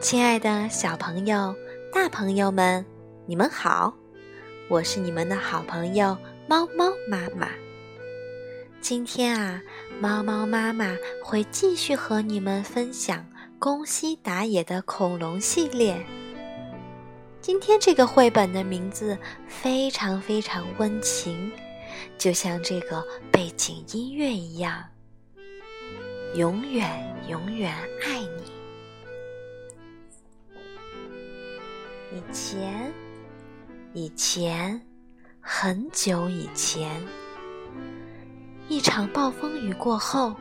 亲爱的小朋友、大朋友们，你们好！我是你们的好朋友猫猫妈妈。今天啊，猫猫妈妈会继续和你们分享宫西达也的恐龙系列。今天这个绘本的名字非常非常温情，就像这个背景音乐一样。永远永远爱你。以前，以前，很久以前，一场暴风雨过后，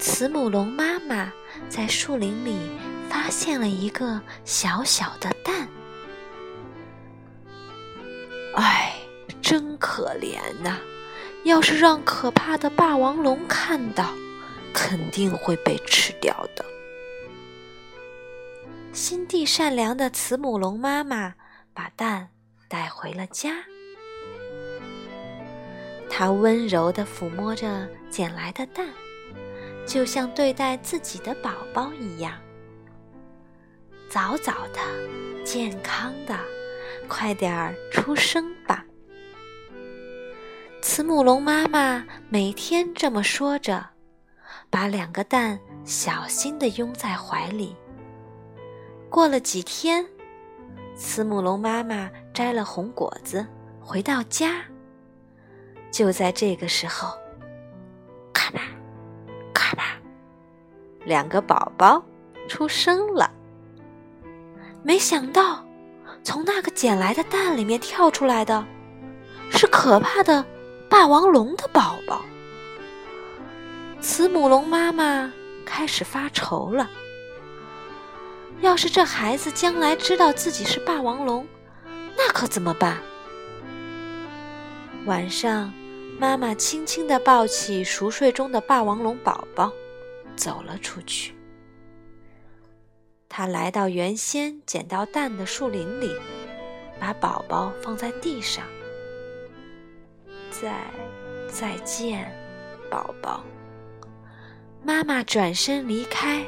慈母龙妈妈在树林里发现了一个小小的蛋。唉，真可怜呐！要是让可怕的霸王龙看到……肯定会被吃掉的。心地善良的慈母龙妈妈把蛋带回了家，她温柔地抚摸着捡来的蛋，就像对待自己的宝宝一样。早早的，健康的，快点儿出生吧！慈母龙妈妈每天这么说着。把两个蛋小心地拥在怀里。过了几天，慈母龙妈妈摘了红果子回到家。就在这个时候，咔吧，咔吧，两个宝宝出生了。没想到，从那个捡来的蛋里面跳出来的，是可怕的霸王龙的宝宝。慈母龙妈妈开始发愁了。要是这孩子将来知道自己是霸王龙，那可怎么办？晚上，妈妈轻轻地抱起熟睡中的霸王龙宝宝，走了出去。她来到原先捡到蛋的树林里，把宝宝放在地上。再，再见，宝宝。妈妈转身离开，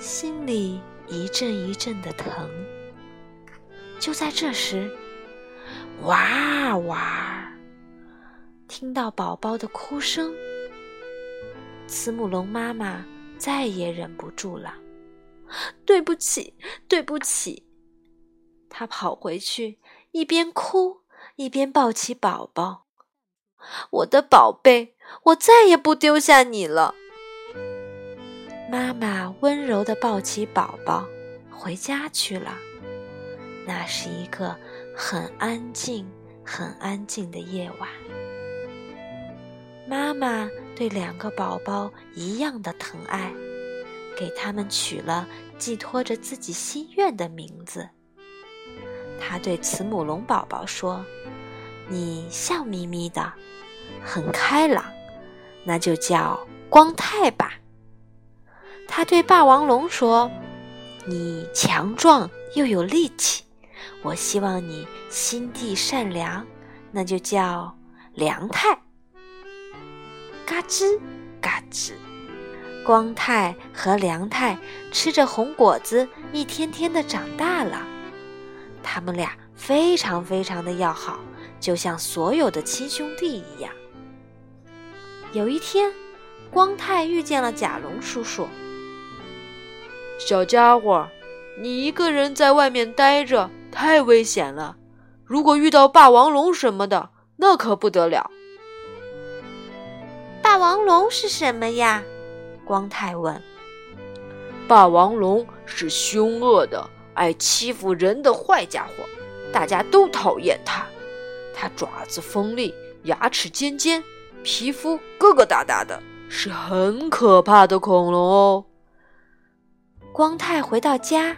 心里一阵一阵的疼。就在这时，哇哇，听到宝宝的哭声，慈母龙妈妈再也忍不住了。对不起，对不起。她跑回去，一边哭一边抱起宝宝。我的宝贝，我再也不丢下你了。妈妈温柔地抱起宝宝，回家去了。那是一个很安静、很安静的夜晚。妈妈对两个宝宝一样的疼爱，给他们取了寄托着自己心愿的名字。她对慈母龙宝宝说：“你笑眯眯的，很开朗，那就叫光太吧。”他对霸王龙说：“你强壮又有力气，我希望你心地善良，那就叫良太。”嘎吱嘎吱，光太和良太吃着红果子，一天天的长大了。他们俩非常非常的要好，就像所有的亲兄弟一样。有一天，光太遇见了甲龙叔叔。小家伙，你一个人在外面待着太危险了。如果遇到霸王龙什么的，那可不得了。霸王龙是什么呀？光太问。霸王龙是凶恶的、爱欺负人的坏家伙，大家都讨厌它。它爪子锋利，牙齿尖尖，皮肤疙疙瘩瘩的，是很可怕的恐龙哦。光太回到家，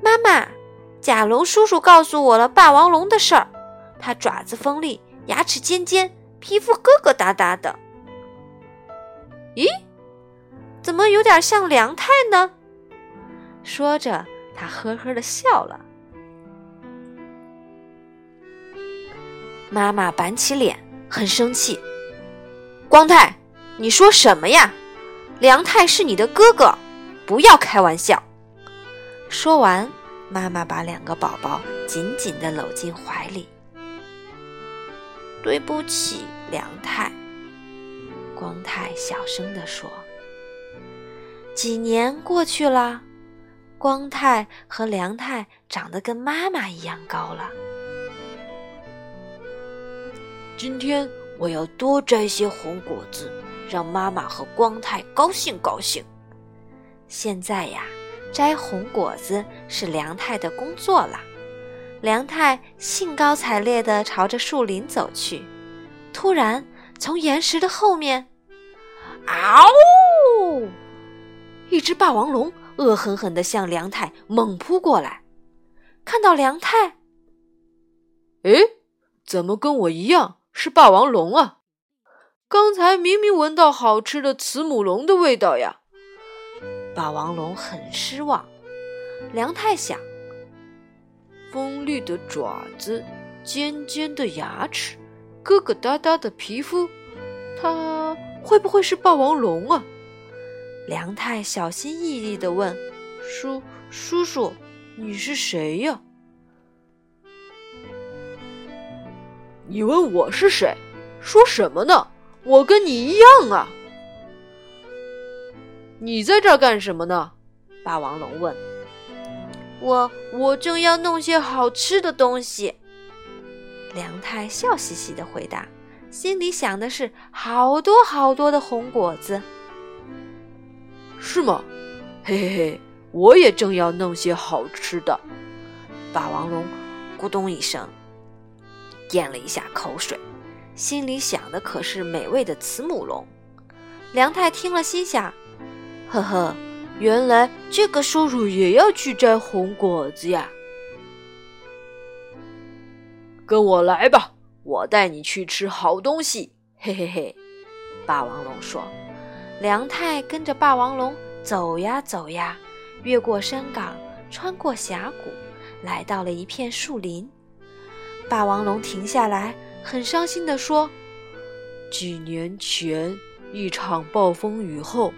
妈妈，甲龙叔叔告诉我了霸王龙的事儿。它爪子锋利，牙齿尖尖，皮肤疙疙瘩瘩的。咦，怎么有点像梁太呢？说着，他呵呵的笑了。妈妈板起脸，很生气。光太，你说什么呀？梁太是你的哥哥。不要开玩笑！说完，妈妈把两个宝宝紧紧地搂进怀里。对不起，梁太。光太小声地说。几年过去了，光太和梁太长得跟妈妈一样高了。今天我要多摘些红果子，让妈妈和光太高兴高兴。现在呀，摘红果子是梁太的工作了。梁太兴高采烈地朝着树林走去，突然从岩石的后面，嗷！一只霸王龙恶狠狠地向梁太猛扑过来。看到梁太，哎，怎么跟我一样是霸王龙啊？刚才明明闻到好吃的慈母龙的味道呀！霸王龙很失望。梁太想：锋利的爪子，尖尖的牙齿，疙疙瘩瘩的皮肤，它会不会是霸王龙啊？梁太小心翼翼地问：“叔叔叔，你是谁呀？你问我是谁？说什么呢？我跟你一样啊！你在这儿干什么呢？”霸王龙问。“我我正要弄些好吃的东西。”梁太笑嘻嘻的回答，心里想的是好多好多的红果子。是吗？嘿嘿嘿，我也正要弄些好吃的。霸王龙咕咚一声咽了一下口水，心里想的可是美味的慈母龙。梁太听了，心想：呵呵，原来这个叔叔也要去摘红果子呀！跟我来吧，我带你去吃好东西。嘿嘿嘿，霸王龙说。梁太跟着霸王龙走呀走呀，越过山岗，穿过峡谷，来到了一片树林。霸王龙停下来，很伤心地说：“几年前，一场暴风雨后，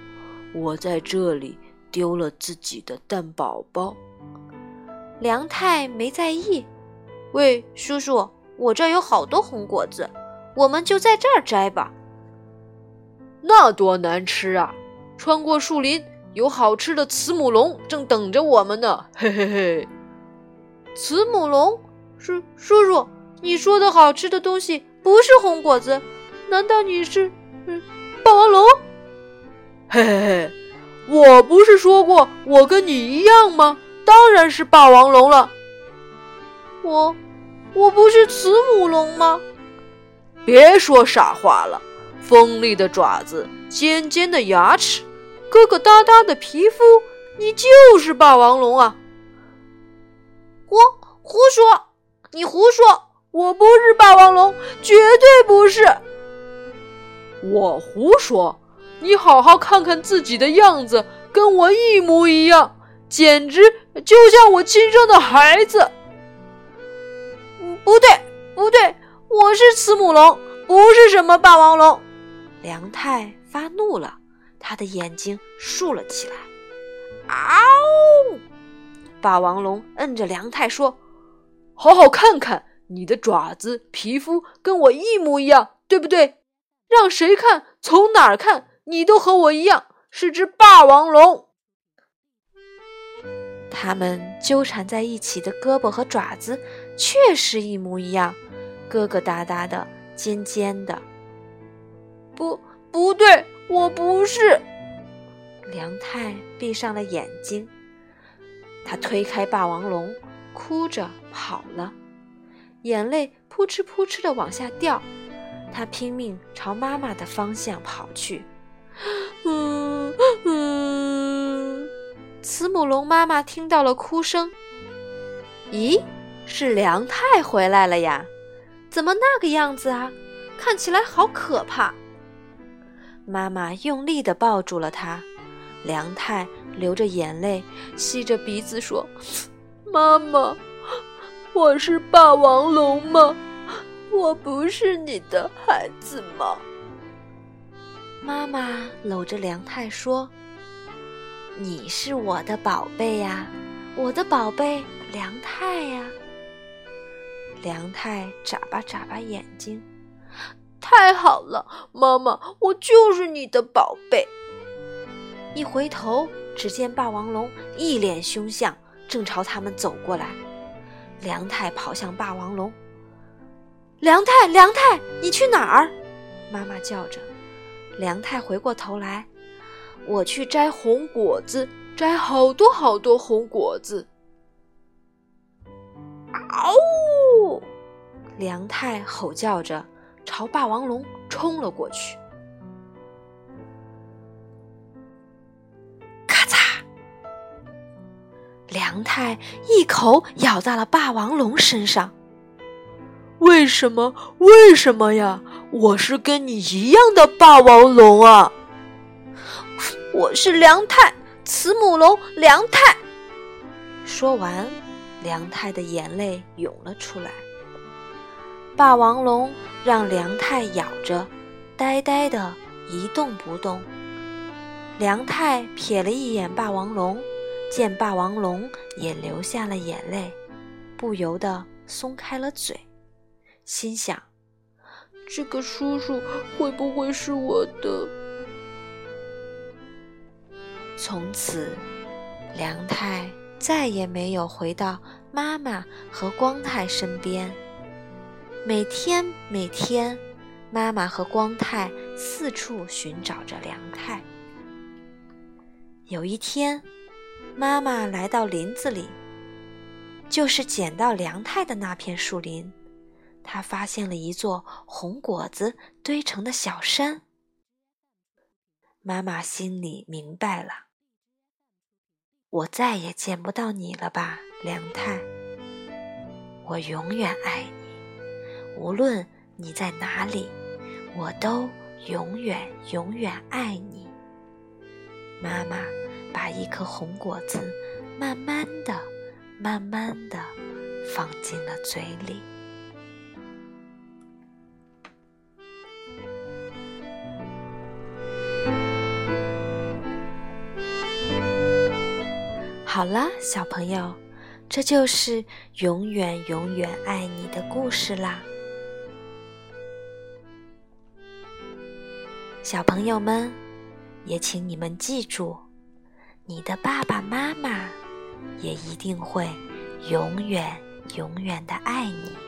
我在这里丢了自己的蛋宝宝。”梁太没在意。喂，叔叔，我这儿有好多红果子，我们就在这儿摘吧。那多难吃啊！穿过树林，有好吃的慈母龙正等着我们呢。嘿嘿嘿，慈母龙，叔叔叔，你说的好吃的东西不是红果子？难道你是嗯霸王龙？嘿嘿嘿，我不是说过我跟你一样吗？当然是霸王龙了。我我不是慈母龙吗？别说傻话了。锋利的爪子，尖尖的牙齿，疙疙瘩瘩的皮肤，你就是霸王龙啊！胡胡说，你胡说，我不是霸王龙，绝对不是。我胡说，你好好看看自己的样子，跟我一模一样，简直就像我亲生的孩子。不对，不对，我是慈母龙，不是什么霸王龙。梁太发怒了，他的眼睛竖了起来。嗷！霸王龙摁着梁太说：“好好看看，你的爪子、皮肤跟我一模一样，对不对？让谁看，从哪儿看，你都和我一样，是只霸王龙。”他们纠缠在一起的胳膊和爪子确实一模一样，疙疙瘩瘩的，尖尖的。不，不对，我不是。梁太闭上了眼睛，他推开霸王龙，哭着跑了，眼泪扑哧扑哧的往下掉。他拼命朝妈妈的方向跑去。慈母龙妈妈听到了哭声，咦，是梁太回来了呀？怎么那个样子啊？看起来好可怕。妈妈用力地抱住了他，梁太流着眼泪，吸着鼻子说：“妈妈，我是霸王龙吗？我不是你的孩子吗？”妈妈搂着梁太说：“你是我的宝贝呀，我的宝贝梁太呀！梁太眨巴眨巴眼睛，太好了，妈妈，我就是你的宝贝。一回头，只见霸王龙一脸凶相，正朝他们走过来。梁太跑向霸王龙，梁太，梁太，你去哪儿？妈妈叫着。梁太回过头来，我去摘红果子，摘好多好多红果子。嗷！梁太吼叫着，朝霸王龙冲了过去。咔嚓！梁太一口咬在了霸王龙身上。为什么？为什么呀？我是跟你一样的霸王龙啊！我是梁太，慈母龙梁太。说完，梁太的眼泪涌了出来。霸王龙让梁太咬着，呆呆的一动不动。梁太瞥了一眼霸王龙，见霸王龙也流下了眼泪，不由得松开了嘴，心想：这个叔叔会不会是我的？从此，梁太再也没有回到妈妈和光太身边。每天，每天，妈妈和光太四处寻找着梁太。有一天，妈妈来到林子里，就是捡到梁太的那片树林，她发现了一座红果子堆成的小山。妈妈心里明白了，我再也见不到你了吧，梁太？我永远爱你。无论你在哪里，我都永远永远爱你。妈妈把一颗红果子慢慢的、慢慢的放进了嘴里。好了，小朋友，这就是永远永远爱你的故事啦。小朋友们，也请你们记住，你的爸爸妈妈也一定会永远永远的爱你。